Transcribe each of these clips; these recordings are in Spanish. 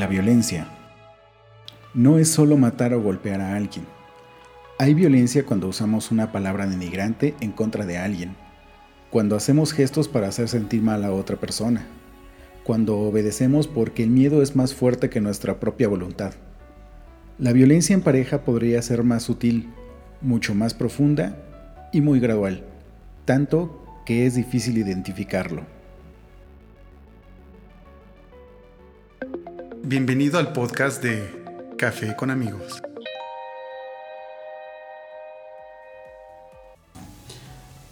La violencia no es solo matar o golpear a alguien. Hay violencia cuando usamos una palabra denigrante en contra de alguien, cuando hacemos gestos para hacer sentir mal a otra persona, cuando obedecemos porque el miedo es más fuerte que nuestra propia voluntad. La violencia en pareja podría ser más sutil, mucho más profunda y muy gradual, tanto que es difícil identificarlo. Bienvenido al podcast de Café con amigos.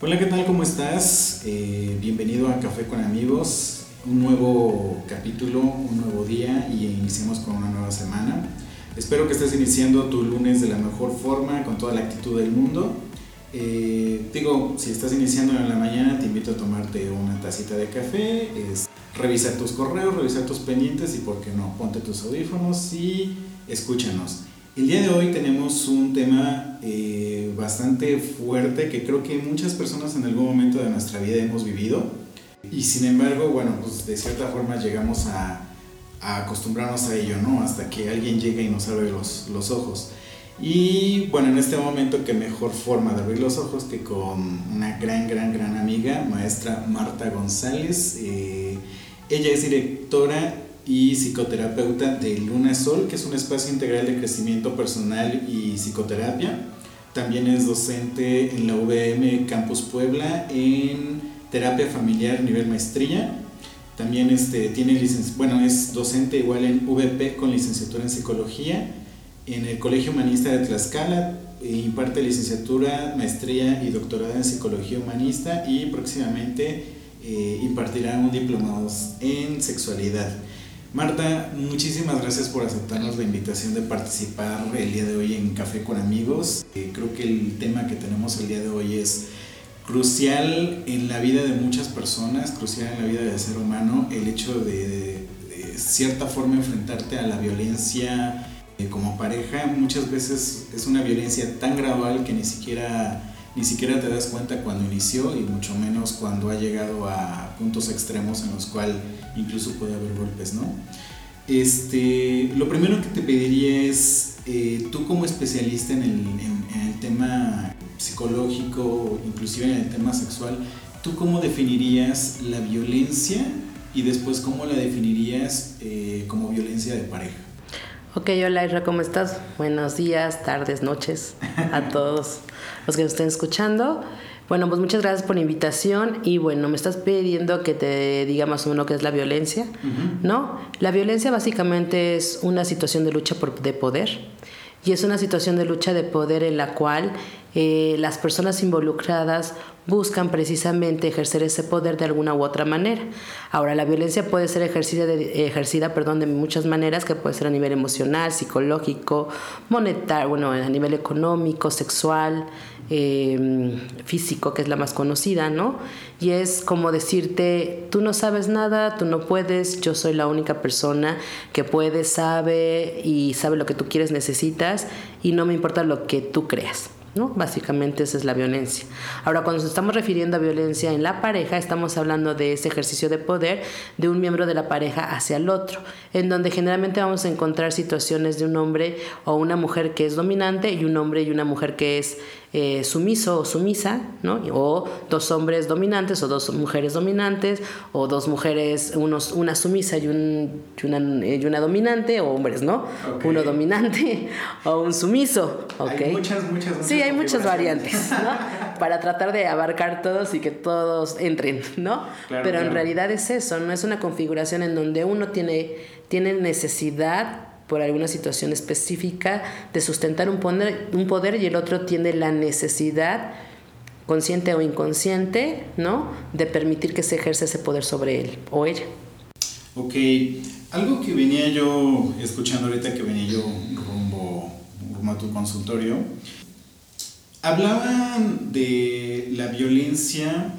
Hola, ¿qué tal? ¿Cómo estás? Eh, bienvenido a Café con amigos, un nuevo capítulo, un nuevo día y iniciamos con una nueva semana. Espero que estés iniciando tu lunes de la mejor forma, con toda la actitud del mundo. Eh, digo, si estás iniciando en la mañana, te invito a tomarte una tacita de café, revisar tus correos, revisar tus pendientes y, por qué no, ponte tus audífonos y escúchanos. El día de hoy tenemos un tema eh, bastante fuerte que creo que muchas personas en algún momento de nuestra vida hemos vivido y sin embargo, bueno, pues de cierta forma llegamos a, a acostumbrarnos a ello, ¿no? Hasta que alguien llega y nos abre los, los ojos. Y bueno, en este momento, qué mejor forma de abrir los ojos que con una gran, gran, gran amiga, maestra Marta González. Eh, ella es directora y psicoterapeuta de Luna Sol, que es un espacio integral de crecimiento personal y psicoterapia. También es docente en la UVM Campus Puebla en terapia familiar nivel maestría. También este, tiene bueno, es docente igual en VP con licenciatura en psicología en el Colegio Humanista de Tlaxcala, e imparte licenciatura, maestría y doctorado en psicología humanista y próximamente eh, impartirá un diplomado en sexualidad. Marta, muchísimas gracias por aceptarnos la invitación de participar el día de hoy en Café con Amigos. Eh, creo que el tema que tenemos el día de hoy es crucial en la vida de muchas personas, crucial en la vida del ser humano, el hecho de, de cierta forma enfrentarte a la violencia eh, como pareja muchas veces es una violencia tan gradual que ni siquiera, ni siquiera te das cuenta cuando inició y mucho menos cuando ha llegado a puntos extremos en los cuales incluso puede haber golpes, ¿no? Este, lo primero que te pediría es, eh, tú como especialista en el, en, el, tema psicológico, inclusive en el tema sexual, ¿tú cómo definirías la violencia y después cómo la definirías eh, como violencia de pareja? Ok, hola Isra, ¿cómo estás? Buenos días, tardes, noches a todos los que nos estén escuchando. Bueno, pues muchas gracias por la invitación y bueno, me estás pidiendo que te diga más o menos qué es la violencia, ¿no? La violencia básicamente es una situación de lucha por, de poder y es una situación de lucha de poder en la cual eh, las personas involucradas buscan precisamente ejercer ese poder de alguna u otra manera. Ahora, la violencia puede ser ejercida, de, ejercida perdón, de muchas maneras, que puede ser a nivel emocional, psicológico, monetario, bueno, a nivel económico, sexual, em, físico, que es la más conocida, ¿no? Y es como decirte, tú no sabes nada, tú no puedes, yo soy la única persona que puede, sabe y sabe lo que tú quieres, necesitas, y no me importa lo que tú creas. ¿no? Básicamente esa es la violencia. Ahora, cuando nos estamos refiriendo a violencia en la pareja, estamos hablando de ese ejercicio de poder de un miembro de la pareja hacia el otro, en donde generalmente vamos a encontrar situaciones de un hombre o una mujer que es dominante y un hombre y una mujer que es eh, sumiso o sumisa, ¿no? O dos hombres dominantes o dos mujeres dominantes, o dos mujeres, unos, una sumisa y, un, y, una, y una dominante, o hombres, ¿no? Uno dominante o un sumiso, ¿ok? Hay muchas, muchas, muchas Sí, hay muchas variantes, ¿no? Para tratar de abarcar todos y que todos entren, ¿no? Pero en realidad es eso, no es una configuración en donde uno tiene, tiene necesidad por alguna situación específica de sustentar un poder, un poder y el otro tiene la necesidad consciente o inconsciente, ¿no? De permitir que se ejerza ese poder sobre él o ella. Ok, algo que venía yo escuchando ahorita que venía yo rumbo, rumbo a tu consultorio, hablaban de la violencia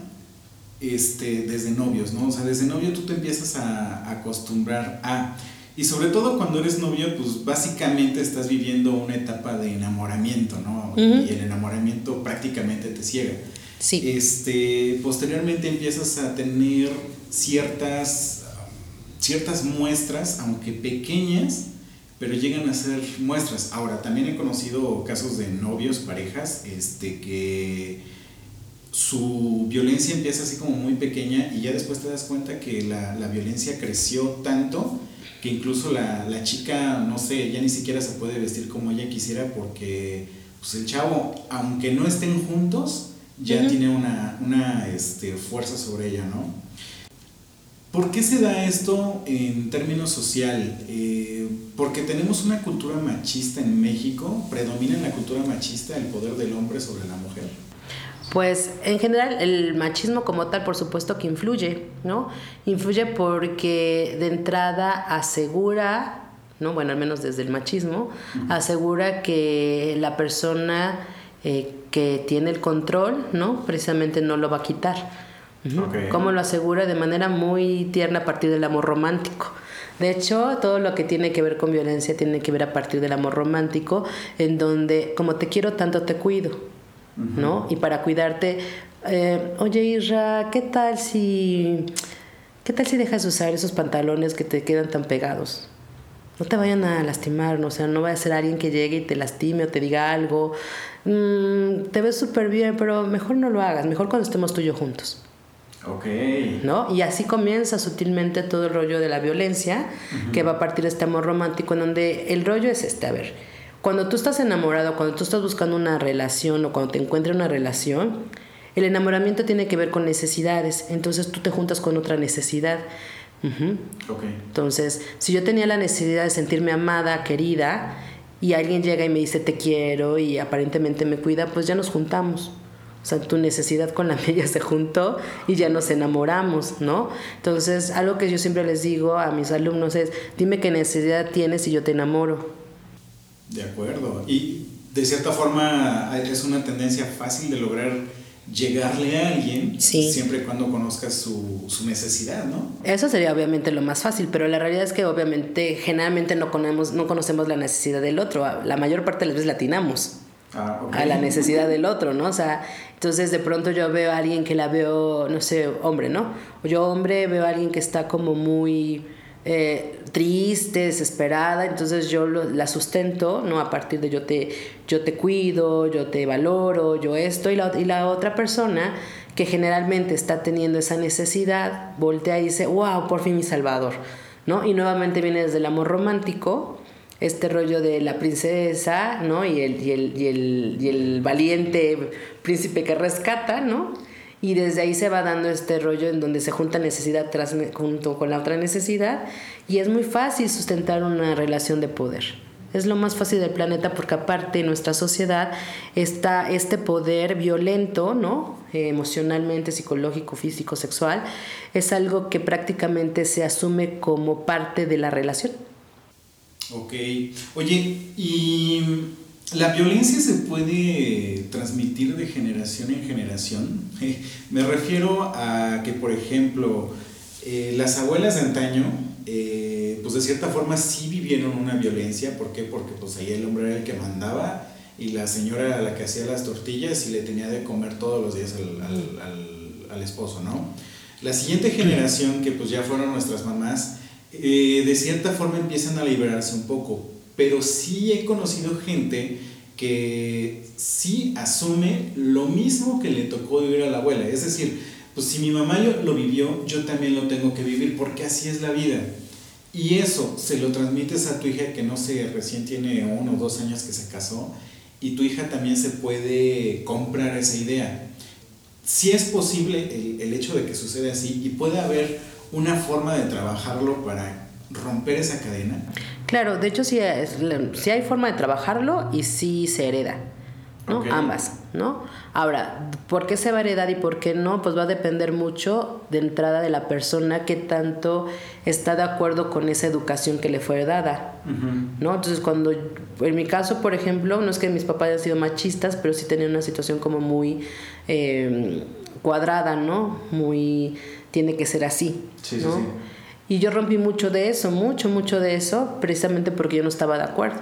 este, desde novios, ¿no? O sea, desde novio tú te empiezas a acostumbrar a... Y sobre todo cuando eres novio, pues básicamente estás viviendo una etapa de enamoramiento, ¿no? Y el enamoramiento prácticamente te ciega. Sí. Este, posteriormente empiezas a tener ciertas ciertas muestras, aunque pequeñas, pero llegan a ser muestras. Ahora, también he conocido casos de novios, parejas, este, que su violencia empieza así como muy pequeña y ya después te das cuenta que la, la violencia creció tanto que incluso la, la, chica, no sé, ya ni siquiera se puede vestir como ella quisiera porque pues el chavo, aunque no estén juntos, ya tiene una, una este, fuerza sobre ella, ¿no? ¿Por qué se da esto en términos social? Eh, porque tenemos una cultura machista en México, predomina en la cultura machista el poder del hombre sobre la mujer. Pues en general el machismo como tal por supuesto que influye, ¿no? Influye porque de entrada asegura, ¿no? Bueno, al menos desde el machismo, asegura que la persona eh, que tiene el control, ¿no? Precisamente no lo va a quitar. ¿Cómo lo asegura? De manera muy tierna a partir del amor romántico. De hecho, todo lo que tiene que ver con violencia tiene que ver a partir del amor romántico, en donde como te quiero tanto te cuido. ¿No? Y para cuidarte, eh, oye Isra, ¿qué tal si, qué tal si dejas de usar esos pantalones que te quedan tan pegados? No te vayan a lastimar, ¿no? o sea, no vaya a ser alguien que llegue y te lastime o te diga algo. Mm, te ves súper bien, pero mejor no lo hagas, mejor cuando estemos tú y yo juntos. Ok. ¿No? Y así comienza sutilmente todo el rollo de la violencia, que va a partir de este amor romántico, en donde el rollo es este, a ver, cuando tú estás enamorado, cuando tú estás buscando una relación o cuando te encuentras una relación, el enamoramiento tiene que ver con necesidades, entonces tú te juntas con otra necesidad. Entonces, si yo tenía la necesidad de sentirme amada, querida, y alguien llega y me dice te quiero y aparentemente me cuida, pues ya nos juntamos. O sea, tu necesidad con la mía se juntó y ya nos enamoramos, ¿no? Entonces, algo que yo siempre les digo a mis alumnos es, dime qué necesidad tienes y yo te enamoro. De acuerdo. Y de cierta forma es una tendencia fácil de lograr llegarle a alguien siempre y cuando conozcas su, su, necesidad, ¿no? Eso sería obviamente lo más fácil, pero la realidad es que obviamente generalmente no conocemos, no conocemos la necesidad del otro. La mayor parte de las veces latinamos. Ah, a la necesidad del otro, ¿no? O sea, entonces de pronto yo veo a alguien que la veo, no sé, hombre, ¿no? O yo hombre veo a alguien que está como muy eh, triste, desesperada, entonces yo la sustento, ¿no? A partir de yo te, yo te cuido, yo te valoro, yo esto, y la, y la otra persona que generalmente está teniendo esa necesidad, voltea y dice, wow, por fin mi salvador, ¿no? Y nuevamente viene desde el amor romántico, este rollo de la princesa, ¿no? Y el, y el, y el, y el valiente príncipe que rescata, ¿no? Y desde ahí se va dando este rollo en donde se junta necesidad tras, junto con la otra necesidad y es muy fácil sustentar una relación de poder. Es lo más fácil del planeta porque aparte en nuestra sociedad está este poder violento, ¿no? emocionalmente, psicológico, físico, sexual, es algo que prácticamente se asume como parte de la relación. Ok. Oye, y ¿La violencia se puede transmitir de generación en generación? Me refiero a que, por ejemplo, eh, las abuelas de antaño, eh, pues de cierta forma sí vivieron una violencia. ¿Por qué? Porque pues ahí el hombre era el que mandaba y la señora era la que hacía las tortillas y le tenía de comer todos los días al, esposo, ¿no? La siguiente generación, que pues ya fueron nuestras mamás, eh, de cierta forma empiezan a liberarse un poco pero sí he conocido gente que sí asume lo mismo que le tocó vivir a la abuela. Es decir, pues si mi mamá lo vivió, yo también lo tengo que vivir porque así es la vida. Y eso se lo transmites a tu hija que no sé, recién tiene uno o dos años que se casó y tu hija también se puede comprar esa idea. Si es posible el, el hecho de que suceda así y puede haber una forma de trabajarlo para romper esa cadena? Claro, de hecho sí, hay forma de trabajarlo y sí se hereda, ¿no? Ambas, ¿no? Ahora, ¿por qué se va a heredar y por qué no? Pues va a depender mucho de entrada de la persona que tanto está de acuerdo con esa educación que le fue dada, ¿no? Entonces, cuando, en mi caso, por ejemplo, no es que mis papás hayan sido machistas, pero sí tenían una situación como muy em, cuadrada, ¿no? Muy, tiene que ser así, sí, ¿no? Sí, sí. Y yo rompí mucho de eso, mucho, mucho de eso, precisamente porque yo no estaba de acuerdo,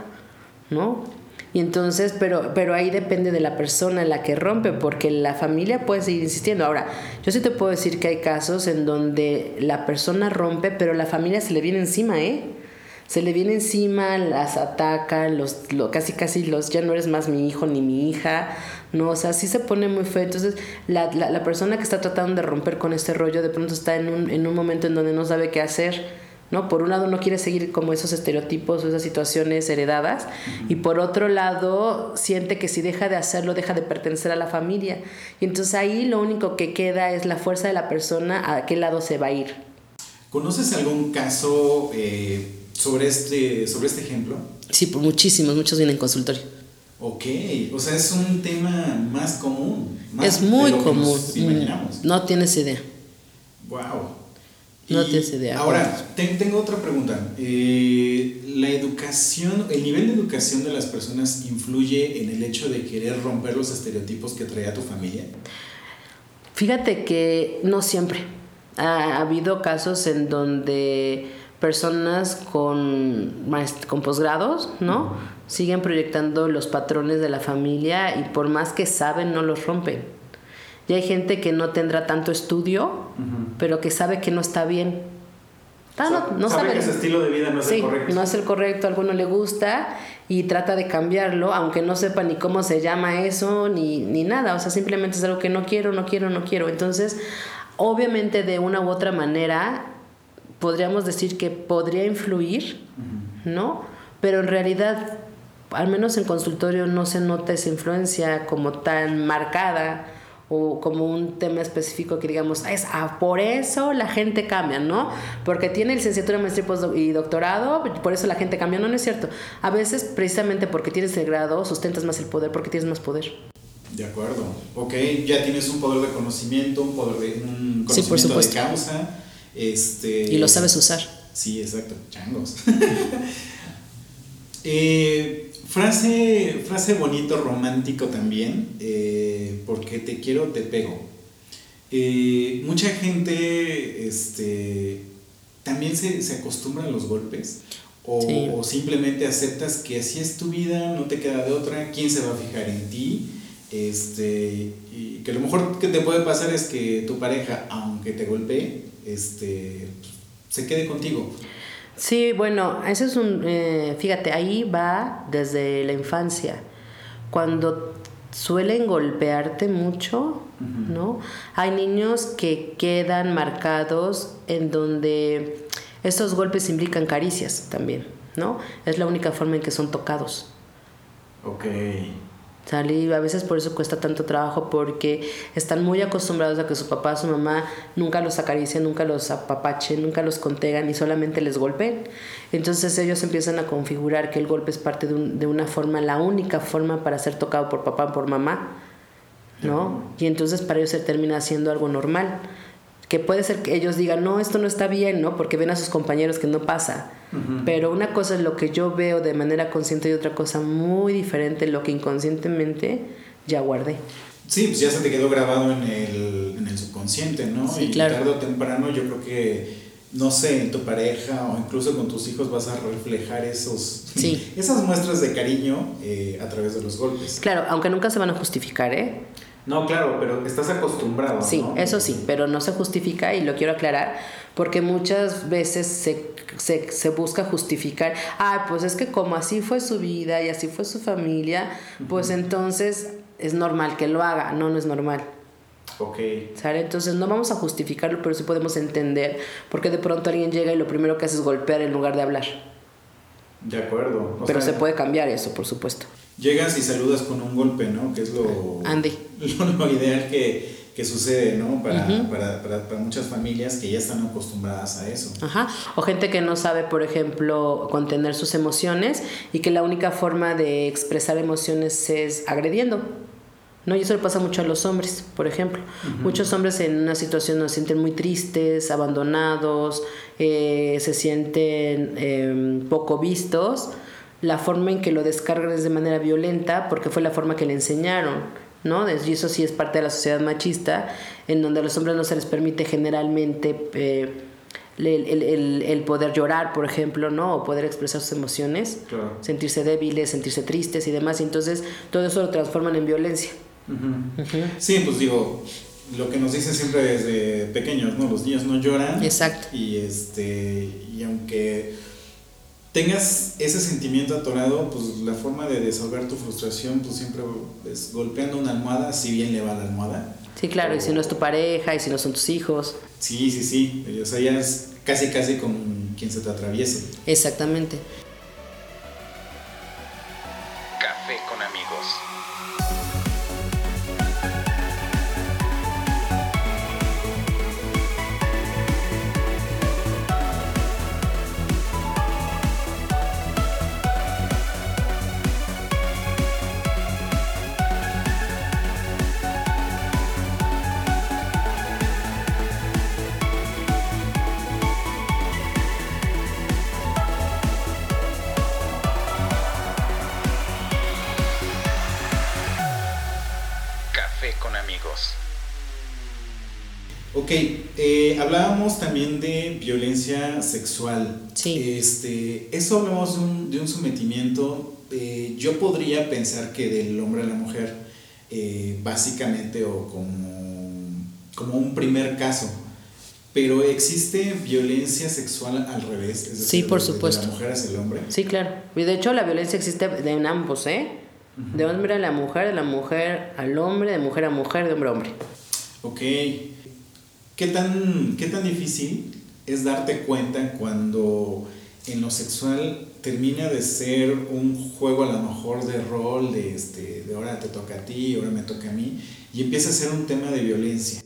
¿no? Y entonces, pero, pero ahí depende de la persona la que rompe, porque la familia puede seguir insistiendo. Ahora, yo sí te puedo decir que hay casos en donde la persona rompe, pero la familia se le viene encima, ¿eh? Se le viene encima, las ataca, los, lo, casi casi los, ya no eres más mi hijo ni mi hija, ¿no? O sea, sí se pone muy feo. Entonces, la, la, la persona que está tratando de romper con este rollo, de pronto está en un, en un momento en donde no sabe qué hacer ¿no? Por un lado no quiere seguir como esos estereotipos o esas situaciones heredadas y por otro lado siente que si deja de hacerlo deja de pertenecer a la familia y entonces ahí lo único que queda es la fuerza de la persona a qué lado se va a ir. ¿Conoces algún caso eh, sobre, este, sobre este ejemplo? Sí, por muchísimos, muchos vienen en consultorio. Ok, o sea, es un tema más común. Más es muy común. imaginamos. No tienes idea. Wow. No tienes idea. Ahora, tengo otra pregunta. Eh, ¿La educación, el nivel de educación de las personas influye en el hecho de querer romper los estereotipos que traía tu familia? Fíjate que no siempre. Ha, habido casos en donde personas con, con posgrados, ¿no? Siguen proyectando los patrones de la familia y por más que saben, no los rompen. Y hay gente que no tendrá tanto estudio, pero que sabe que no está bien. Ah, no, sabe, que ese estilo de vida no es el correcto. No es el correcto, a alguno le gusta y trata de cambiarlo, aunque no sepa ni cómo se llama eso, ni, ni nada. O sea, simplemente es algo que no quiero, no quiero, no quiero. Entonces, obviamente de una u otra manera, podríamos decir que podría influir, ¿no? Pero en realidad, al menos en consultorio, no se nota esa influencia como tan marcada o como un tema específico que digamos, es ah, por eso la gente cambia, ¿no? Porque tiene licenciatura, maestría y doctorado, por eso la gente cambia, no, no es cierto. A veces precisamente porque tienes el grado sustentas más el poder, porque tienes más poder. De acuerdo. Ok, ya tienes un poder de conocimiento, un poder de un conocimiento de causa. Este, y lo sabes usar. Sí, exacto, changos. eh, Frase, frase bonito, romántico también, eh, porque te quiero, te pego. Eh, mucha gente este, también se, se, acostumbra a los golpes o, simplemente aceptas que así es tu vida, no te queda de otra, quién se va a fijar en ti. Este, y que lo mejor que te puede pasar es que tu pareja, aunque te golpee, este, se quede contigo. Sí, bueno, ese es un, eh, fíjate, ahí va desde la infancia. Cuando suelen golpearte mucho, ¿no? Hay niños que quedan marcados en donde estos golpes implican caricias también, ¿no? Es la única forma en que son tocados. Ok. Salir, a veces por eso cuesta tanto trabajo, porque están muy acostumbrados a que su papá, su mamá nunca los acaricien, nunca los apapachen, nunca los contegan y solamente les golpeen. Entonces ellos empiezan a configurar que el golpe es parte de, un, de una forma, la única forma para ser tocado por papá, por mamá, ¿no? Y entonces para ellos se termina siendo algo normal que puede ser que ellos digan, no, esto no está bien, ¿no? Porque ven a sus compañeros que no pasa. Pero una cosa es lo que yo veo de manera consciente y otra cosa muy diferente, lo que inconscientemente ya guardé. Sí, pues ya se te quedó grabado en el, en el subconsciente, ¿no? Sí, y claro. tarde o temprano yo creo que, no sé, en tu pareja o incluso con tus hijos vas a reflejar esos, sí. esas muestras de cariño eh, a través de los golpes. Claro, aunque nunca se van a justificar, ¿eh? No, claro, pero estás acostumbrado. Sí, eso sí, pero no se justifica y lo quiero aclarar porque muchas veces se, se, se, busca justificar, ah, pues es que como así fue su vida y así fue su familia, pues entonces es normal que lo haga, no, no es normal. Ok. ¿Sale? Entonces no vamos a justificarlo, pero sí podemos entender porque de pronto alguien llega y lo primero que hace es golpear en lugar de hablar. De acuerdo. O pero sea, se puede cambiar eso, por supuesto. Llegas y saludas con un golpe, ¿no? Que es lo, Andy. lo, lo ideal que, que, sucede, ¿no? Para, uh -huh. para, para, para, muchas familias que ya están acostumbradas a eso. Ajá. O gente que no sabe, por ejemplo, contener sus emociones y que la única forma de expresar emociones es agrediendo. ¿no? Y eso le pasa mucho a los hombres, por ejemplo. Uh -huh. Muchos hombres en una situación se sienten muy tristes, abandonados, eh, se sienten eh, poco vistos. La forma en que lo descargan es de manera violenta porque fue la forma que le enseñaron, ¿no? Y eso sí es parte de la sociedad machista, en donde a los hombres no se les permite generalmente... Eh, el, poder llorar, por ejemplo, ¿no? O poder expresar sus emociones, Claro. sentirse débiles, sentirse tristes y demás. Y entonces todo eso lo transforman en violencia. Sí, pues digo, lo que nos dicen siempre desde pequeños, ¿no? Los niños no lloran. Exacto. Y este, y aunque tengas ese sentimiento atorado, pues la forma de desahogar tu frustración, pues siempre es golpeando una almohada, si bien le va la almohada. Sí, claro, y si no es tu pareja, y si no son tus hijos. Sí, sí, sí. O sea, ya es casi, casi con quien se te atraviese. Exactamente. También de violencia sexual. Sí. Este, eso hablamos de un, de un sometimiento. eh, yo podría pensar que del hombre a la mujer, eh, básicamente, o como, como un primer caso. Pero existe violencia sexual al revés. es Sí, por de- de supuesto. la mujer hacia el hombre. Sí, claro. Y de hecho la violencia existe de en ambos, ¿eh? De hombre a la mujer, de la mujer al hombre, de mujer a mujer, de hombre a hombre. Ok. ¿Qué tan, ¿Qué tan difícil es darte cuenta cuando en lo sexual termina de ser un juego a lo mejor de rol, de, este, de ahora te toca a ti, ahora me toca a mí, y empieza a ser un tema de violencia?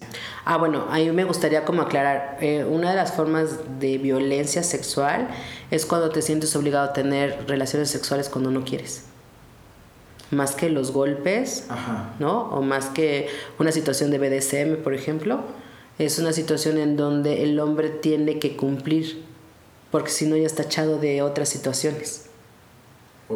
Ah, bueno, ahí me gustaría como aclarar, eh, una de las formas de violencia sexual es cuando te sientes obligado a tener relaciones sexuales cuando no quieres. Más que los golpes, Ajá. ¿no? O más que una situación de BDSM, por ejemplo, es una situación en donde el hombre tiene que cumplir, porque si no ya está echado de otras situaciones.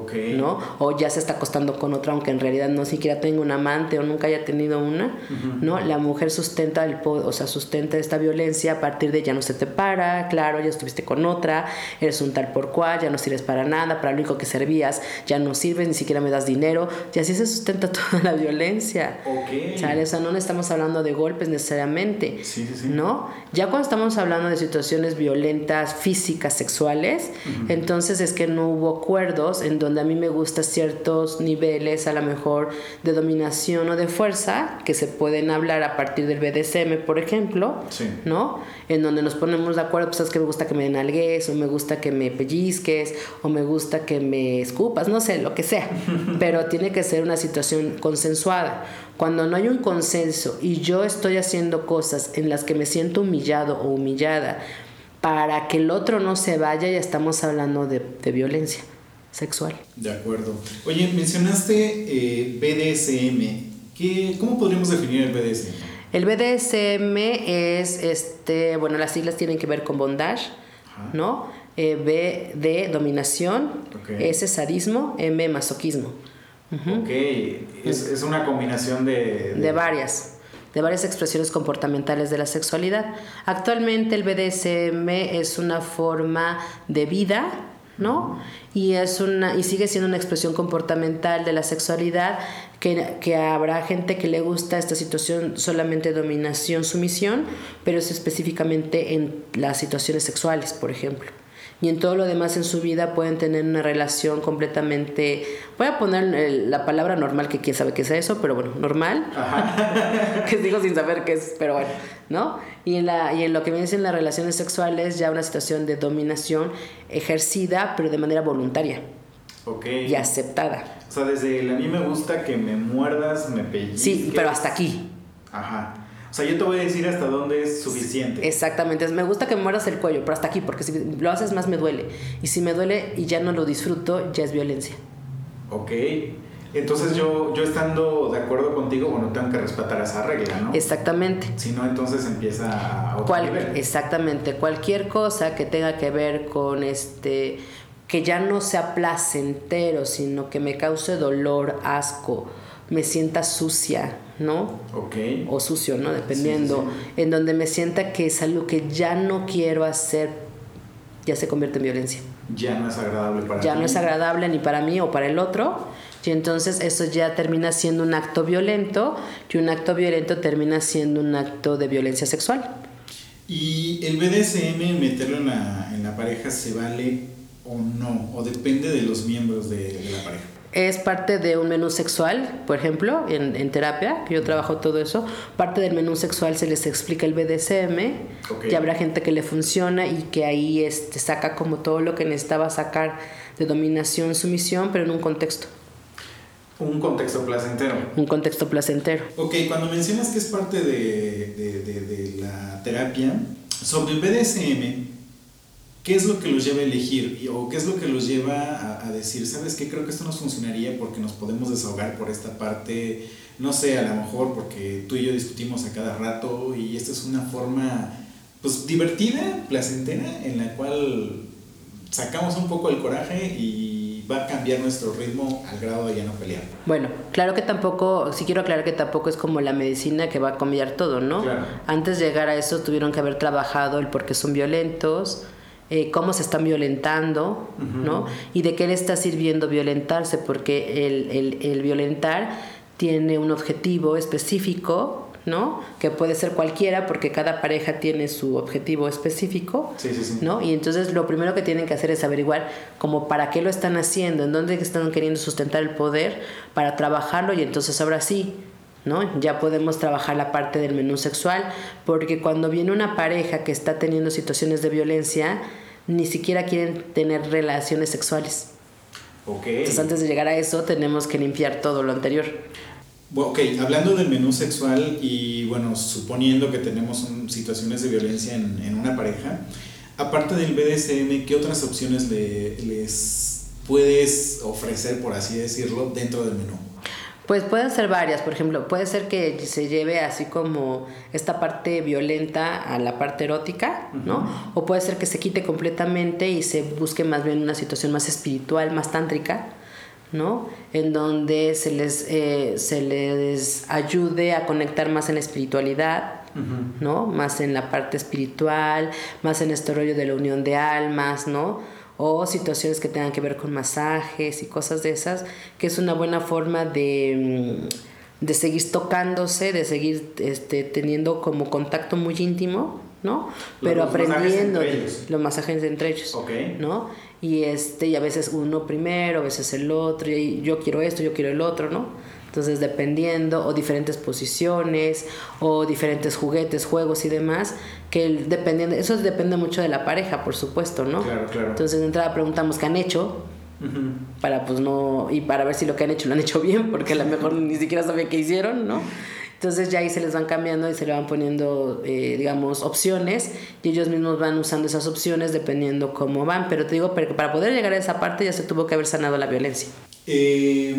Ok. ¿no? O ya se está acostando con otra, aunque en realidad no siquiera tenga un amante o nunca haya tenido una, ¿no? La mujer sustenta el o sea, sustenta esta violencia a partir de ya no se te para, claro, ya estuviste con otra, eres un tal por cual, ya no sirves para nada, para lo único que servías, ya no sirves, ni siquiera me das dinero, y así se sustenta toda la violencia. Ok. ¿Sale? O sea, no estamos hablando de golpes necesariamente, Sí, sí, sí. ¿no? Ya cuando estamos hablando de situaciones violentas, físicas, sexuales, entonces es que no hubo acuerdos en donde a mí me gustan ciertos niveles, a lo mejor de dominación o de fuerza, que se pueden hablar a partir del BDSM, por ejemplo, Sí. ¿no? En donde nos ponemos de acuerdo, pues es que me gusta que me den algues, o me gusta que me pellizques, o me gusta que me escupas, no sé, lo que sea. Pero tiene que ser una situación consensuada. Cuando no hay un consenso y yo estoy haciendo cosas en las que me siento humillado o humillada para que el otro no se vaya, ya estamos hablando de, de violencia sexual. De acuerdo. Oye, mencionaste eh, BDSM. ¿Qué, ¿Cómo podríamos definir el BDSM? El BDSM es, este, bueno, las siglas tienen que ver con bondage, Ajá. ¿no? Eh, B de dominación, Ok. S sadismo, M masoquismo. Ok, es, es una combinación de... de varias, de varias expresiones comportamentales de la sexualidad. Actualmente el BDSM es una forma de vida, ¿no? Y es una y sigue siendo una expresión comportamental de la sexualidad que, que habrá gente que le gusta esta situación solamente dominación, sumisión, pero es específicamente en las situaciones sexuales, por ejemplo. Y en todo lo demás en su vida pueden tener una relación completamente, voy a poner la palabra normal, que quién sabe qué es eso, pero bueno, normal, que digo sin saber qué es, pero bueno, ¿no? Y en, la, y en lo que viene siendo las relaciones sexuales, ya una situación de dominación ejercida, pero de manera voluntaria Ok. y aceptada. O sea, desde el a mí me gusta que me muerdas, me pellizques. Sí, pero hasta aquí. Ajá. O sea, yo te voy a decir hasta dónde es suficiente. Exactamente, me gusta que me muerdas el cuello, pero hasta aquí, porque si lo haces más me duele. Y si me duele y ya no lo disfruto, ya es violencia. Ok. Entonces yo, yo estando de acuerdo contigo, bueno, tengo que respetar esa regla, ¿no? Exactamente. Si no, entonces empieza a otro Cual- nivel. exactamente, cualquier cosa que tenga que ver con este, que ya no sea placentero, sino que me cause dolor, asco, me sienta sucia, ¿no? Ok. O sucio, ¿no? Dependiendo. Sí, sí, En donde me sienta que es algo que ya no quiero hacer, ya se convierte en violencia. Ya no es agradable para Ya no es agradable ni para mí o para el otro. Y entonces eso ya termina siendo un acto violento y un acto violento termina siendo un acto de violencia sexual. ¿Y el BDSM, meterlo en la, en la pareja, se vale o no? ¿O depende de los miembros de, de la pareja? Es parte de un menú sexual, por ejemplo, en, en terapia, que yo trabajo todo eso. Parte del menú sexual se les explica el BDSM, Ok. y habrá gente que le funciona y que ahí este, saca como todo lo que necesitaba sacar de dominación, sumisión, pero en un contexto, Un contexto placentero. un contexto placentero. Ok, cuando mencionas que es parte de, de- de- de la terapia, sobre el BDSM, ¿qué es lo que los lleva a elegir? ¿O qué es lo que los lleva a, a decir, sabes qué, creo que esto nos funcionaría porque nos podemos desahogar por esta parte? No sé, a lo mejor porque tú y yo discutimos a cada rato y esta es una forma, pues, divertida, placentera, en la cual sacamos un poco el coraje y va a cambiar nuestro ritmo al grado de ya no pelear. Bueno, claro que tampoco, sí quiero aclarar que tampoco es como la medicina que va a cambiar todo, ¿no? Claro. Antes de llegar a eso tuvieron que haber trabajado el por qué son violentos, eh, cómo se están violentando, ¿no? Y de qué le está sirviendo violentarse, porque el, el- el violentar tiene un objetivo específico, ¿no? Que puede ser cualquiera, porque cada pareja tiene su objetivo específico. Sí, sí, sí. ¿no? Y entonces lo primero que tienen que hacer es averiguar como para qué lo están haciendo, en dónde están queriendo sustentar el poder para trabajarlo y entonces ahora sí, ¿no? Ya podemos trabajar la parte del menú sexual, porque cuando viene una pareja que está teniendo situaciones de violencia, ni siquiera quieren tener relaciones sexuales. Ok. Entonces antes de llegar a eso tenemos que limpiar todo lo anterior. Ok, hablando del menú sexual y bueno, suponiendo que tenemos un- situaciones de violencia en, en una pareja, aparte del BDSM, ¿qué otras opciones le- les puedes ofrecer, por así decirlo, dentro del menú? Pues pueden ser varias, por ejemplo, puede ser que se lleve así como esta parte violenta a la parte erótica, ¿no? O puede ser que se quite completamente y se busque más bien una situación más espiritual, más tántrica, ¿no? En donde se les, eh, se les ayude a conectar más en la espiritualidad, ¿no? Más en la parte espiritual, más en este rollo de la unión de almas, ¿no? O situaciones que tengan que ver con masajes y cosas de esas, que es una buena forma de, mm, de seguir tocándose, de seguir este, teniendo como contacto muy íntimo, ¿no? Pero Los masajes aprendiendo de- ellos. los masajes entre ellos, Ok. ¿no? Y este y a veces uno primero, a veces el otro, y yo quiero esto, yo quiero el otro, ¿no? Entonces dependiendo o diferentes posiciones o diferentes juguetes, juegos y demás, que el- dependiendo eso depende mucho de la pareja, por supuesto, ¿no? Claro, claro. Entonces de entrada preguntamos qué han hecho para pues no y para ver si lo que han hecho lo han hecho bien, porque a lo mejor ni siquiera saben qué hicieron, ¿no? Entonces ya ahí se les van cambiando y se le van poniendo, eh, digamos, opciones y ellos mismos van usando esas opciones dependiendo cómo van. Pero te digo, para poder llegar a esa parte ya se tuvo que haber sanado la violencia. Eh,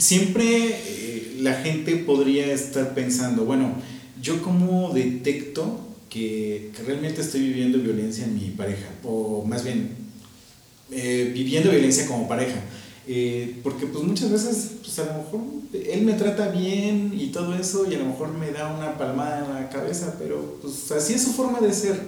siempre eh, la gente podría estar pensando, bueno, yo cómo detecto que, realmente estoy viviendo violencia en mi pareja, o más bien, eh, viviendo violencia como pareja. Eh, porque pues muchas veces, pues a lo mejor él me trata bien y todo eso, y a lo mejor me da una palmada en la cabeza, pero pues así es su forma de ser.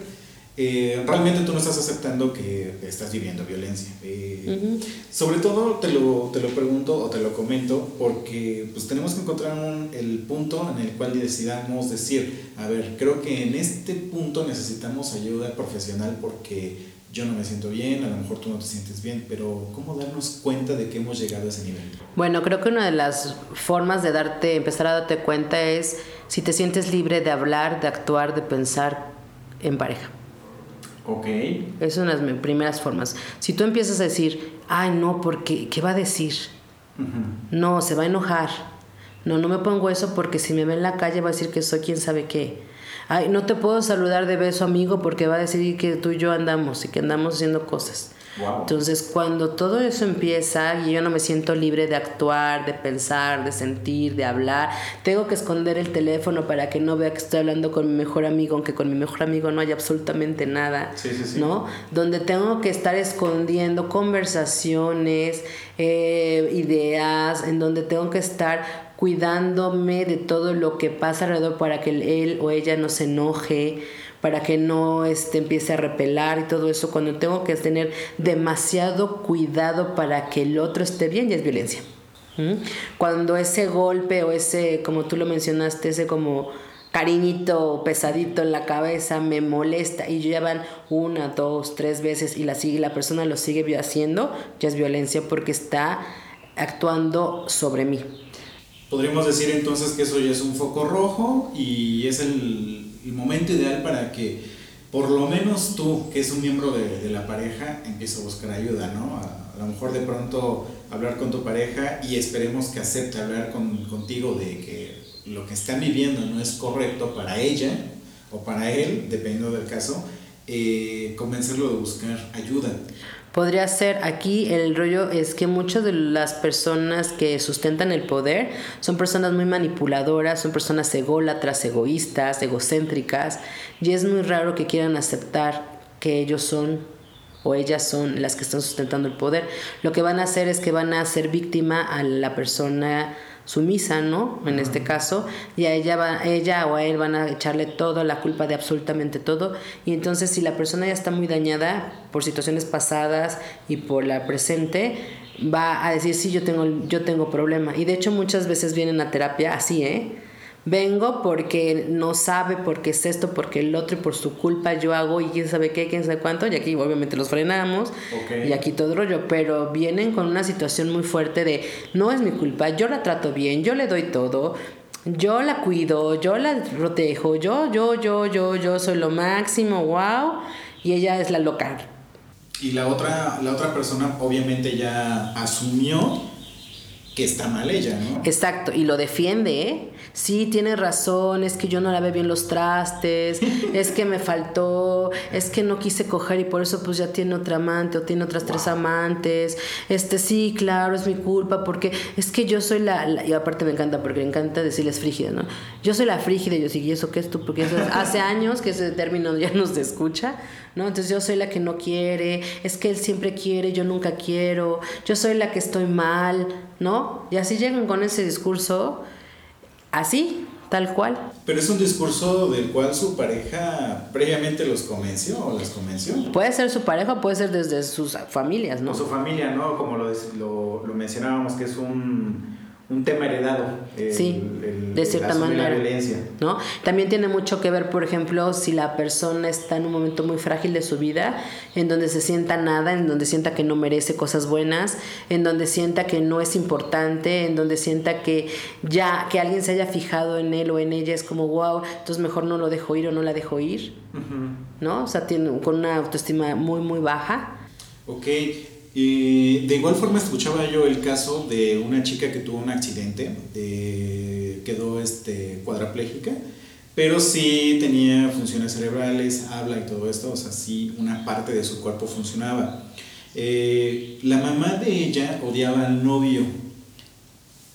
Eh, realmente tú no estás aceptando que estás viviendo violencia. Eh, Ujú. sobre todo te lo, te lo pregunto o te lo comento porque pues tenemos que encontrar un- el punto en el cual decidamos decir, a ver, creo que en este punto necesitamos ayuda profesional porque yo no me siento bien, a lo mejor tú no te sientes bien, pero ¿cómo darnos cuenta de que hemos llegado a ese nivel? Bueno, creo que una de las formas de darte, empezar a darte cuenta es si te sientes libre de hablar, de actuar, de pensar en pareja. Ok. Es una de las primeras formas. Si tú empiezas a decir, ay, no, porque, ¿qué va a decir? No, se va a enojar. No, no me pongo eso porque si me ve en la calle va a decir que soy quien sabe qué. Ay, no te puedo saludar de beso, amigo, porque va a decir que tú y yo andamos y que andamos haciendo cosas. Wow. Entonces, cuando todo eso empieza y yo no me siento libre de actuar, de pensar, de sentir, de hablar, tengo que esconder el teléfono para que no vea que estoy hablando con mi mejor amigo, aunque con mi mejor amigo no hay absolutamente nada, Sí, sí, sí. ¿no? Donde tengo que estar escondiendo conversaciones, eh, ideas, en donde tengo que estar cuidándome de todo lo que pasa alrededor para que él o ella no se enoje, para que no este, empiece a repelar y todo eso, cuando tengo que tener demasiado cuidado para que el otro esté bien, ya es violencia. Cuando ese golpe o ese, como tú lo mencionaste, ese como cariñito pesadito en la cabeza me molesta y ya van una, dos, tres veces y la, sigue, la persona lo sigue haciendo, ya es violencia porque está actuando sobre mí. Podríamos decir entonces que eso ya es un foco rojo y es el, momento ideal para que por lo menos tú, que es un miembro de, la pareja, empieces a buscar ayuda, ¿no? A, lo mejor de pronto hablar con tu pareja y esperemos que acepte hablar contigo de que lo que están viviendo no es correcto para ella o para él, dependiendo del caso, eh, convencerlo de buscar ayuda. Podría ser aquí el rollo es que muchas de las personas que sustentan el poder son personas muy manipuladoras, son personas ególatras, egoístas, egocéntricas, y es muy raro que quieran aceptar que ellos son o ellas son las que están sustentando el poder. Lo que van a hacer es que van a hacer víctima a la persona sumisa, ¿no? En este caso, y a ella, va, ella o a él van a echarle toda la culpa de absolutamente todo. Y entonces si la persona ya está muy dañada por situaciones pasadas y por la presente, va a decir, sí, yo tengo, yo tengo problema. Y de hecho muchas veces vienen a terapia así, ¿eh? Vengo porque no sabe, porque es esto, porque el otro y por su culpa yo hago y quién sabe qué, quién sabe cuánto. Y aquí obviamente los frenamos y aquí todo rollo. Pero vienen con una situación muy fuerte de no es mi culpa, yo la trato bien, yo le doy todo, yo la cuido, yo la protejo, yo, yo, yo, yo, yo soy lo máximo, wow. Y ella es la local. Y la otra, la otra persona obviamente ya asumió que está mal ella, ¿no? Exacto, y lo defiende, ¿eh? Sí, tiene razón, es que yo no lavé bien los trastes, es que me faltó, es que no quise coger y por eso pues ya tiene otra amante o tiene otras tres amantes. Este, sí, claro, es mi culpa porque es que yo soy la, y aparte me encanta porque me encanta decirles frígida, ¿no? Yo soy la frígida, y yo sí, ¿y eso qué es tú? Porque hace años que ese término ya nos escucha, ¿no? Entonces yo soy la que no quiere, es que él siempre quiere, yo nunca quiero, yo soy la que estoy mal, ¿no? Y así llegan con ese discurso, así, tal cual. Pero es un discurso del cual su pareja previamente los convenció o las convenció. Puede ser su pareja, puede ser desde sus familias, ¿no? O su familia, ¿no? Como lo, lo, lo mencionábamos, que es un un tema heredado. sí, de cierta manera. La violencia. ¿no? También tiene mucho que ver, por ejemplo, si la persona está en un momento muy frágil de su vida, en donde se sienta nada, en donde sienta que no merece cosas buenas, en donde sienta que no es importante, en donde sienta que ya que alguien se haya fijado en él o en ella es como wow, entonces mejor no lo dejo ir o no la dejo ir. ¿No? O sea, tiene con una autoestima muy muy baja. Ok, y de igual forma escuchaba yo el caso de una chica que tuvo un accidente, quedó este, cuadraplégica, pero sí tenía funciones cerebrales, habla y todo esto, o sea, sí una parte de su cuerpo funcionaba. Eh, la mamá de ella odiaba al novio.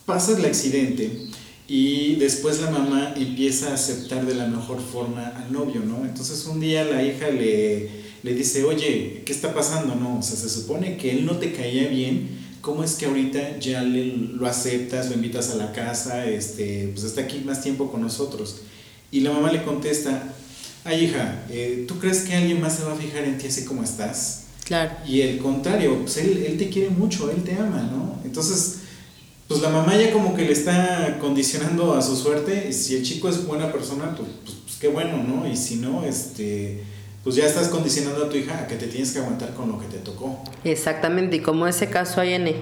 Pasa el accidente y después la mamá empieza a aceptar de la mejor forma al novio, ¿no? Entonces un día la hija le le dice, oye, ¿qué está pasando? No, o sea, se supone que él no te caía bien, ¿cómo es que ahorita ya lo aceptas, lo invitas a la casa, este, pues está aquí más tiempo con nosotros? Y la mamá le contesta, ay hija, eh, ¿tú crees que alguien más se va a fijar en ti así como estás? Claro. Y el contrario, pues él, él te quiere mucho, él te ama, ¿no? Entonces, pues la mamá ya como que le está condicionando a su suerte, si el chico es buena persona, pues, pues, pues qué bueno, ¿no? Y si no, este pues ya estás condicionando a tu hija a que te tienes que aguantar con lo que te tocó. Exactamente, y como ese caso hay en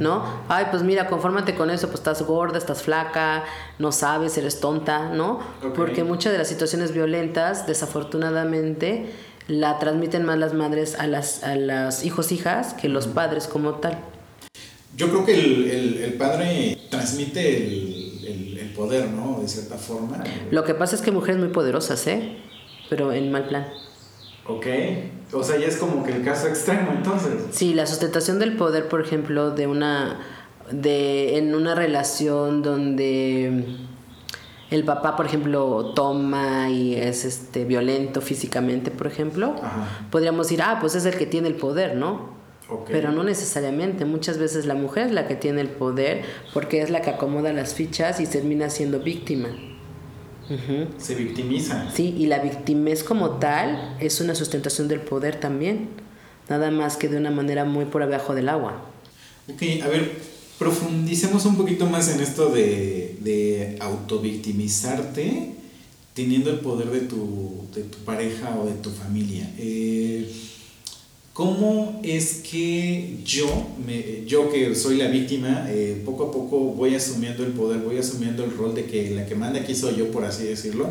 ¿no? Ay, pues mira, confórmate con eso, pues estás gorda, estás flaca, no sabes, eres tonta, ¿no? Porque muchas de las situaciones violentas, desafortunadamente, la transmiten más las madres a las, a las hijos, hijas, que los padres como tal. Yo creo que el, el, padre transmite el, el, poder, ¿no? De cierta forma. Lo que pasa es que mujeres muy poderosas, ¿eh? Pero en mal plan. Ok, o sea, ya es como que el caso extremo entonces. Sí, la sustentación del poder, por ejemplo, de una, de, en una relación donde el papá, por ejemplo, toma y es este violento físicamente, por ejemplo, podríamos decir, ah, pues es el que tiene el poder, ¿no? Ok. Pero no necesariamente, muchas veces la mujer es la que tiene el poder porque es la que acomoda las fichas y termina siendo víctima. Se victimiza. Sí, y la victimez como tal es una sustentación del poder también, nada más que de una manera muy por abajo del agua. Ok, a ver, profundicemos un poquito más en esto de, de autovictimizarte teniendo el poder de tu, de tu pareja o de tu familia. Eh, ¿Cómo es que yo, me, yo que soy la víctima, eh, poco a poco voy asumiendo el poder, voy asumiendo el rol de que la que manda aquí soy yo, por así decirlo?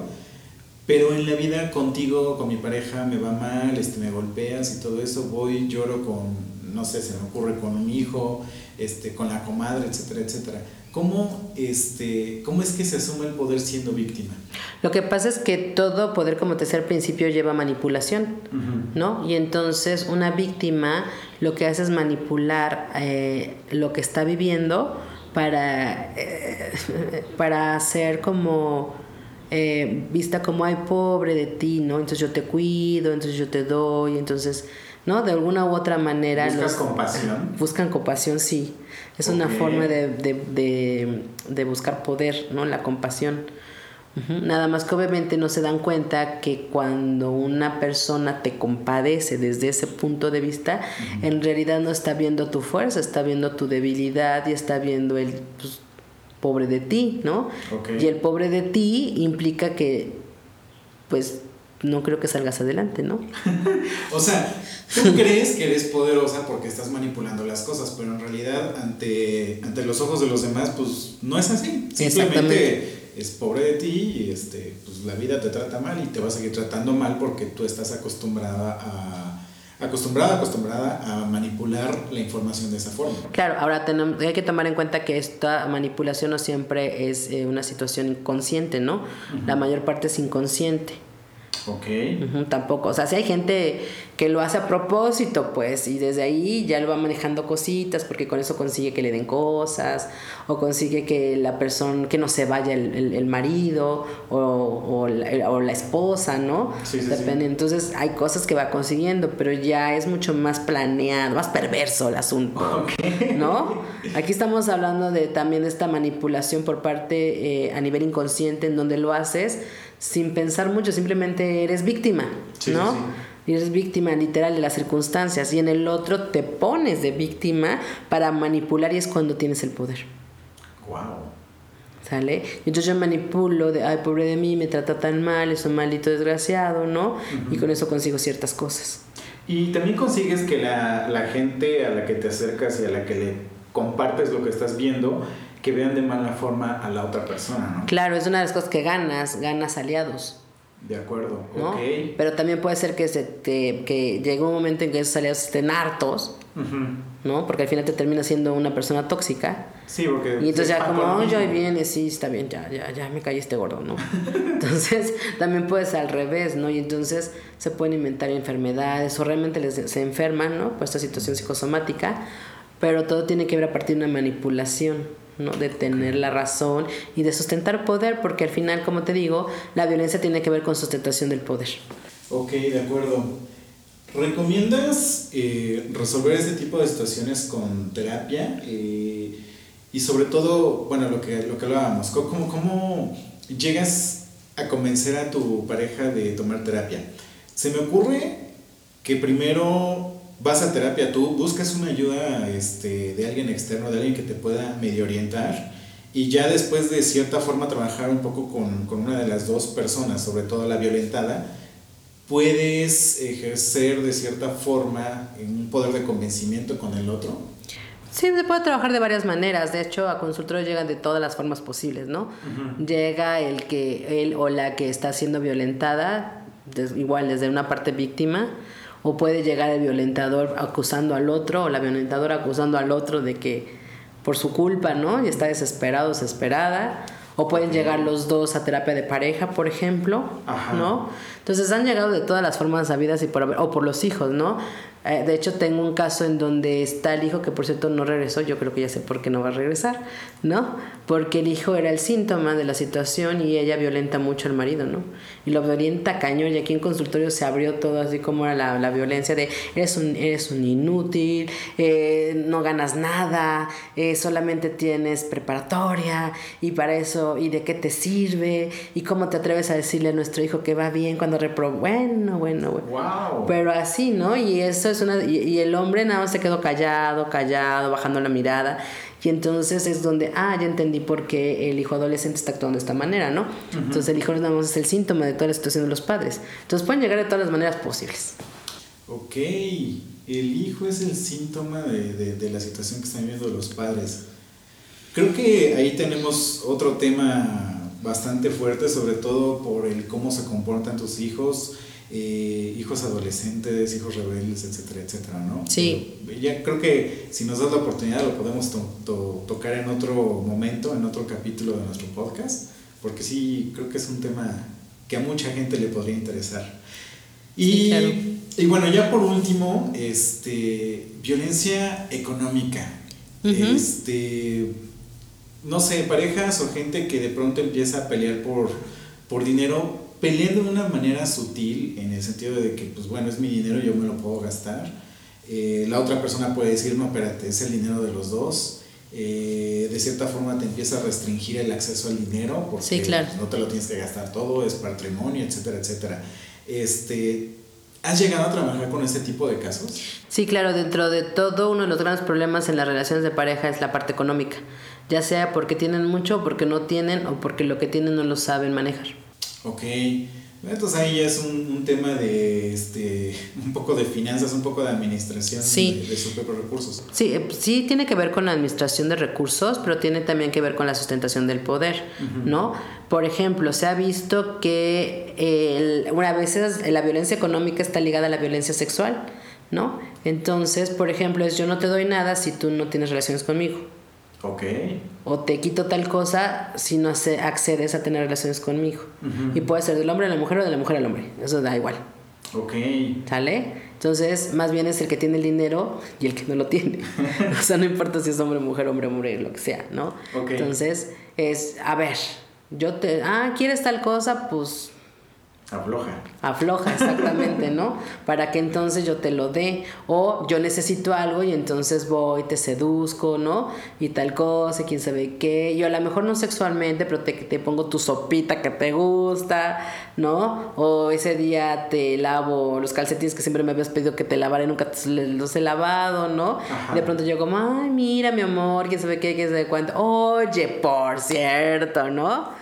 Pero en la vida contigo, con mi pareja, me va mal, este, me golpeas y todo eso, voy, lloro con, no sé, se me ocurre con un hijo, este, con la comadre, etcétera, etcétera. ¿Cómo, este, ¿Cómo es que se asume el poder siendo víctima? Lo que pasa es que todo poder, como te decía al principio, lleva manipulación, ¿no? Y entonces una víctima lo que hace es manipular eh, lo que está viviendo para, eh, para hacer como eh, vista como, ay, pobre de ti, ¿no? Entonces yo te cuido, entonces yo te doy, entonces, ¿no? De alguna u otra manera. ¿Buscas compasión? Buscan compasión, sí. Es una forma de, de, de, de buscar poder, ¿no? La compasión. Nada más que obviamente no se dan cuenta que cuando una persona te compadece desde ese punto de vista, en realidad no está viendo tu fuerza, está viendo tu debilidad y está viendo el pues, pobre de ti, ¿no? Y el pobre de ti implica que, pues, no creo que salgas adelante, ¿no? O sea, tú crees que eres poderosa porque estás manipulando las cosas, pero en realidad ante, ante los ojos de los demás, pues no es así. Simplemente es pobre de ti y este, pues la vida te trata mal y te va a seguir tratando mal porque tú estás acostumbrada a acostumbrada, acostumbrada a manipular la información de esa forma. Claro, ahora tenemos, hay que tomar en cuenta que esta manipulación no siempre es eh, una situación inconsciente, ¿no? La mayor parte es inconsciente. Ok. Tampoco, o sea, si hay gente que lo hace a propósito, pues, y desde ahí ya lo va manejando cositas, porque con eso consigue que le den cosas, o consigue que la persona, que no se vaya el, el- el marido, o, o la, o la esposa, ¿no? Sí, sí, sí. Depende. Entonces hay cosas que va consiguiendo, pero ya es mucho más planeado, más perverso el asunto, ¿no? Aquí estamos hablando de también de esta manipulación por parte eh, a nivel inconsciente, en donde lo haces sin pensar mucho, simplemente eres víctima, Sí, ¿no? sí, Y eres víctima literal de las circunstancias y en el otro te pones de víctima para manipular y es cuando tienes el poder. Wow. ¿Sale? Y entonces yo manipulo de, ay, pobre de mí, me trata tan mal, es un maldito desgraciado, ¿no? Y con eso consigo ciertas cosas. Y también consigues que la, la gente a la que te acercas y a la que le compartes lo que estás viendo, que vean de mala forma a la otra persona, ¿no? Claro, es una de las cosas que ganas, ganas aliados. De acuerdo, ¿no? ok. Pero también puede ser que, se te, que llegue un momento en que esos aliados estén hartos, Ujú. ¿no? Porque al final te termina siendo una persona tóxica. Sí, porque... Y entonces es ya como, oh, ya viene, sí, está bien, ya, ya, ya me caí este gordo, ¿no? entonces también puede ser al revés, ¿no? Y entonces se pueden inventar enfermedades o realmente les, se enferman, ¿no? Por esta situación psicosomática, pero todo tiene que ver a partir de una manipulación. ¿No? de tener la razón y de sustentar poder, porque al final, como te digo, la violencia tiene que ver con sustentación del poder. Ok, de acuerdo. ¿Recomiendas eh, resolver este tipo de situaciones con terapia? Eh, y sobre todo, bueno, lo que, lo que hablábamos, ¿cómo, cómo- cómo llegas a convencer a tu pareja de tomar terapia? Se me ocurre que primero vas a terapia tú, buscas una ayuda este, de alguien externo, de alguien que te pueda medio orientar y ya después de cierta forma trabajar un poco con, con una de las dos personas, sobre todo la violentada, puedes ejercer de cierta forma un poder de convencimiento con el otro. Sí, se puede trabajar de varias maneras. De hecho, a consultorio llegan de todas las formas posibles, ¿no? Llega el que él o la que está siendo violentada, des- igual desde una parte víctima, o puede llegar el violentador acusando al otro, o la violentadora acusando al otro de que por su culpa, ¿no? Y está desesperado, desesperada. O pueden llegar los dos a terapia de pareja, por ejemplo, Ajá. ¿no? Entonces han llegado de todas las formas sabidas y por o por los hijos, ¿no? Eh, de hecho, tengo un caso en donde está el hijo que, por cierto, no regresó. Yo creo que ya sé por qué no va a regresar, ¿no? Porque el hijo era el síntoma de la situación y ella violenta mucho al marido, ¿no? Y lo violenta cañón. Y aquí en consultorio se abrió todo así como era la, la violencia de eres un, eres un inútil, eh, no ganas nada, eh, solamente tienes preparatoria y para eso, ¿y de qué te sirve? ¿Y cómo te atreves a decirle a nuestro hijo que va bien cuando reprobó? Bueno, bueno, bueno. Wow. Pero así, ¿no? Y eso es una. Y, y el hombre nada más se quedó callado, callado, bajando la mirada. Y entonces es donde, ah, ya entendí por qué el hijo adolescente está actuando de esta manera, ¿no? Entonces el hijo nada más es el síntoma de toda la situación de los padres. Entonces pueden llegar de todas las maneras posibles. Ok, el hijo es el síntoma de, de- de la situación que están viviendo los padres. Creo que ahí tenemos otro tema bastante fuerte, sobre todo por el cómo se comportan tus hijos, eh, hijos adolescentes, hijos rebeldes, etcétera, etcétera, ¿no? Sí. Pero Ya creo que si nos das la oportunidad lo podemos to- to- tocar en otro momento, en otro capítulo de nuestro podcast, porque sí, creo que es un tema que a mucha gente le podría interesar. Y, Sí, claro. y bueno, ya por último, este, violencia económica. Ujú. Este, no sé, parejas o gente que de pronto empieza a pelear por, por dinero, peleando de una manera sutil, en el sentido de que, pues bueno, es mi dinero, yo me lo puedo gastar. Eh, la otra persona puede decir, no, espérate, es el dinero de los dos. Eh, de cierta forma te empieza a restringir el acceso al dinero porque Sí, claro. no te lo tienes que gastar todo, es patrimonio, etcétera, etcétera. Este, ¿Has llegado a trabajar con este tipo de casos? Sí, claro, dentro de todo, uno de los grandes problemas en las relaciones de pareja es la parte económica. Ya sea porque tienen mucho, porque no tienen, o porque lo que tienen no lo saben manejar. Ok, entonces ahí ya es un, un tema de este, un poco de finanzas, un poco de administración Sí. de, de sus propios recursos. Sí, eh, sí tiene que ver con la administración de recursos, pero tiene también que ver con la sustentación del poder, ¿no? Por ejemplo, se ha visto que el- una veces la violencia económica está ligada a la violencia sexual, ¿no? Entonces, por ejemplo, es yo no te doy nada si tú no tienes relaciones conmigo. Ok, O te quito tal cosa si no accedes a tener relaciones conmigo. Ujú. Y puede ser del hombre a la mujer o de la mujer al hombre. Eso da igual. ok, ¿Sale? Entonces, más bien es el que tiene el dinero y el que no lo tiene. o sea, no importa si es hombre, mujer, hombre, hombre, lo que sea, ¿no? Ok. Entonces, es, a ver, yo te, ah, ¿quieres tal cosa? Pues afloja. afloja, exactamente, ¿no? Para que entonces yo te lo dé. O yo necesito algo y entonces voy, te seduzco, ¿no? Y tal cosa, y quién sabe qué. Yo a lo mejor no sexualmente, pero te, te pongo tu sopita que te gusta, ¿no? O ese día te lavo los calcetines que siempre me habías pedido que te lavara y nunca te los he lavado, ¿no? Ajá. De pronto yo como, ay, mira, mi amor, quién sabe qué, quién sabe cuánto. Oye, por cierto, ¿no?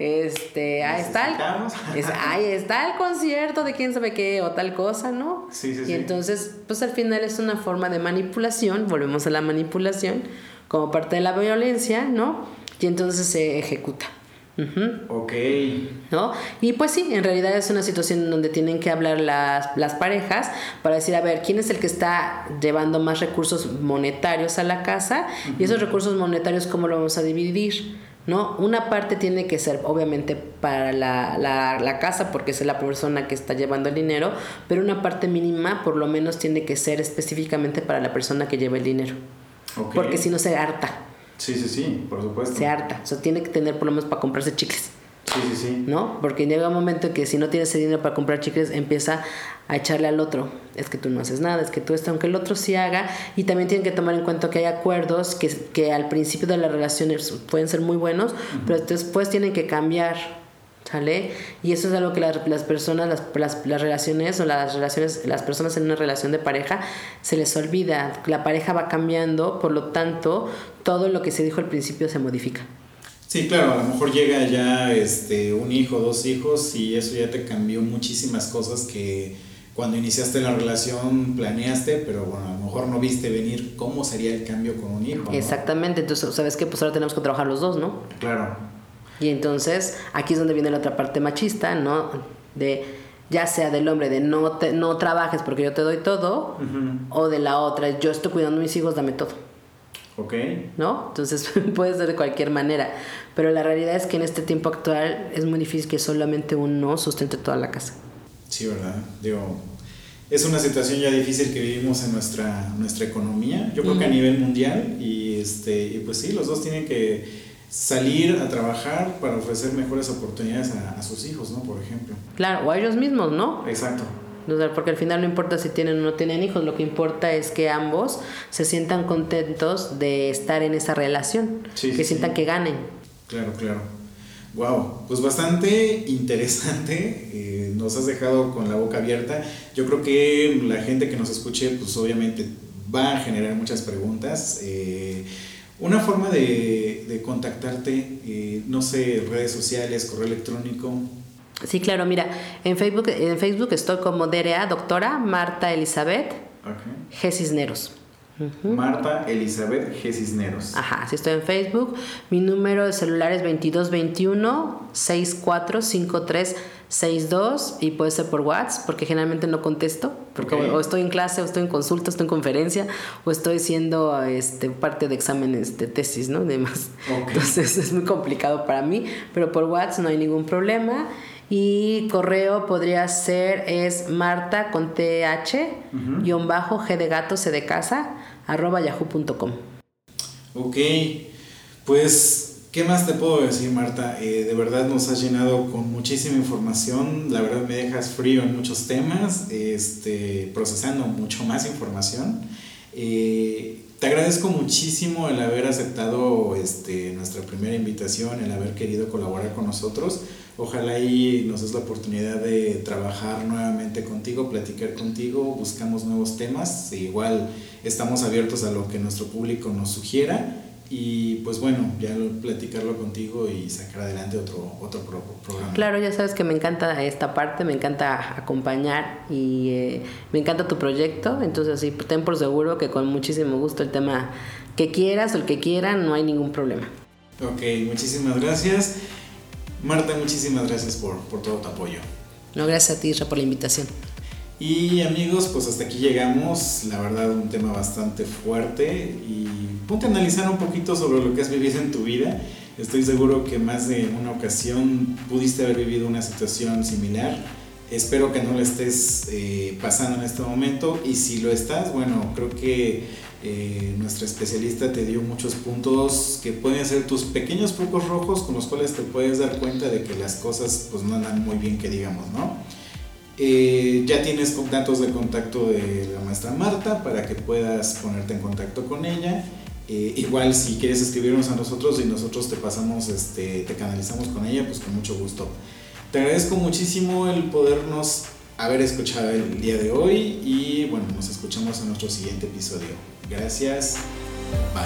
Este, ahí está el, es- ahí está el concierto de quién sabe qué o tal cosa, ¿no? Sí, sí, y sí. entonces, pues al final es una forma de manipulación, volvemos a la manipulación, como parte de la violencia, ¿no? Y entonces se ejecuta. Ujú. Ok, ¿no? Y pues sí, en realidad es una situación en donde tienen que hablar las, las parejas para decir, a ver, ¿quién es el que está llevando más recursos monetarios a la casa? Y esos recursos monetarios, ¿cómo lo vamos a dividir? ¿No? Una parte tiene que ser obviamente para la, la, la casa porque es la persona que está llevando el dinero, pero una parte mínima por lo menos tiene que ser específicamente para la persona que lleva el dinero. Porque si no se harta, Sí, sí, sí, por supuesto. se harta. O sea, tiene que tener por lo menos para comprarse chicles. Sí, sí, sí. ¿no? Porque llega un momento que si no tienes ese dinero para comprar chicles, empieza a echarle al otro. Es que tú no haces nada, es que tú estás, aunque el otro sí haga. Y también tienen que tomar en cuenta que hay acuerdos que, que al principio de las relaciones pueden ser muy buenos, pero después tienen que cambiar. ¿Sale? Y eso es algo que las, las personas, las, las, las relaciones o las relaciones, las personas en una relación de pareja se les olvida. La pareja va cambiando, por lo tanto, todo lo que se dijo al principio se modifica. Sí, claro, a lo mejor llega ya este, un hijo, dos hijos y eso ya te cambió muchísimas cosas que cuando iniciaste la relación planeaste, pero bueno, a lo mejor no viste venir cómo sería el cambio con un hijo. ¿no? Exactamente, entonces, ¿sabes qué? Pues ahora tenemos que trabajar los dos, ¿no? Claro. Y entonces aquí es donde viene la otra parte machista, ¿no? De ya sea del hombre de no, te, no trabajes porque yo te doy todo, o de la otra, yo estoy cuidando a mis hijos, dame todo, Ok. ¿no? Entonces puede ser de cualquier manera, pero la realidad es que en este tiempo actual es muy difícil que solamente uno sustente toda la casa. Sí, ¿verdad? Digo, es una situación ya difícil que vivimos en nuestra, nuestra economía, yo creo que a nivel mundial, y, este, y pues sí, los dos tienen que salir a trabajar para ofrecer mejores oportunidades a, a sus hijos, ¿no? Por ejemplo. Claro, o a ellos mismos, ¿no? Exacto. O sea, porque al final no importa si tienen o no tienen hijos, lo que importa es que ambos se sientan contentos de estar en esa relación, Sí, que sí, sientan sí. que ganen. Claro, claro. Wow, pues bastante interesante. eh, nos has dejado con la boca abierta. Yo creo que la gente que nos escuche, pues obviamente va a generar muchas preguntas. eh, una forma de, de contactarte, eh, no sé, redes sociales, correo electrónico. Sí, claro, mira, en Facebook, en Facebook estoy como DRA, doctora Marta Elizabeth Ok. G. Cisneros. Marta Elizabeth G. Cisneros. Ajá, sí estoy en Facebook. Mi número de celular es 2221-645362 y puede ser por WhatsApp porque generalmente no contesto porque o o estoy en clase o estoy en consulta, estoy en conferencia o estoy siendo este, parte de exámenes de tesis, ¿no? Demás. Ok. Entonces es muy complicado para mí, pero por WhatsApp no hay ningún problema. Y correo podría ser es marta con th guion bajo g de gato c de casa arroba yahoo.com. Ok, pues, ¿qué más te puedo decir, Marta? Eh, de verdad nos has llenado con muchísima información, la verdad me dejas frío en muchos temas, este, procesando mucho más información. Eh, te agradezco muchísimo el haber aceptado este, nuestra primera invitación, el haber querido colaborar con nosotros. Ojalá y nos des la oportunidad de trabajar nuevamente contigo, platicar contigo, buscamos nuevos temas. E igual estamos abiertos a lo que nuestro público nos sugiera y pues bueno, ya lo- platicarlo contigo y sacar adelante otro, otro pro- programa. Claro, ya sabes que me encanta esta parte, me encanta acompañar y eh, me encanta tu proyecto, entonces sí, ten por seguro que con muchísimo gusto el tema que quieras o el que quieran, no hay ningún problema. Ok, muchísimas gracias. Marta, muchísimas gracias por, por todo tu apoyo. No, gracias a ti, Isra, por la invitación. Y amigos, pues hasta aquí llegamos. La verdad, un tema bastante fuerte. Y ponte a analizar un poquito sobre lo que has vivido en tu vida. Estoy seguro que más de una ocasión pudiste haber vivido una situación similar. Espero que no lo estés eh, pasando en este momento. Y si lo estás, bueno, creo que eh, nuestra especialista te dio muchos puntos que pueden ser tus pequeños focos rojos con los cuales te puedes dar cuenta de que las cosas pues no andan muy bien, que digamos, ¿no? Eh, ya tienes datos de contacto de la maestra Marta para que puedas ponerte en contacto con ella. Eh, igual si quieres escribirnos a nosotros y nosotros te pasamos, este, te canalizamos con ella, pues con mucho gusto. Te agradezco muchísimo el podernos haber escuchado el día de hoy y bueno, nos escuchamos en nuestro siguiente episodio. Gracias. Bye.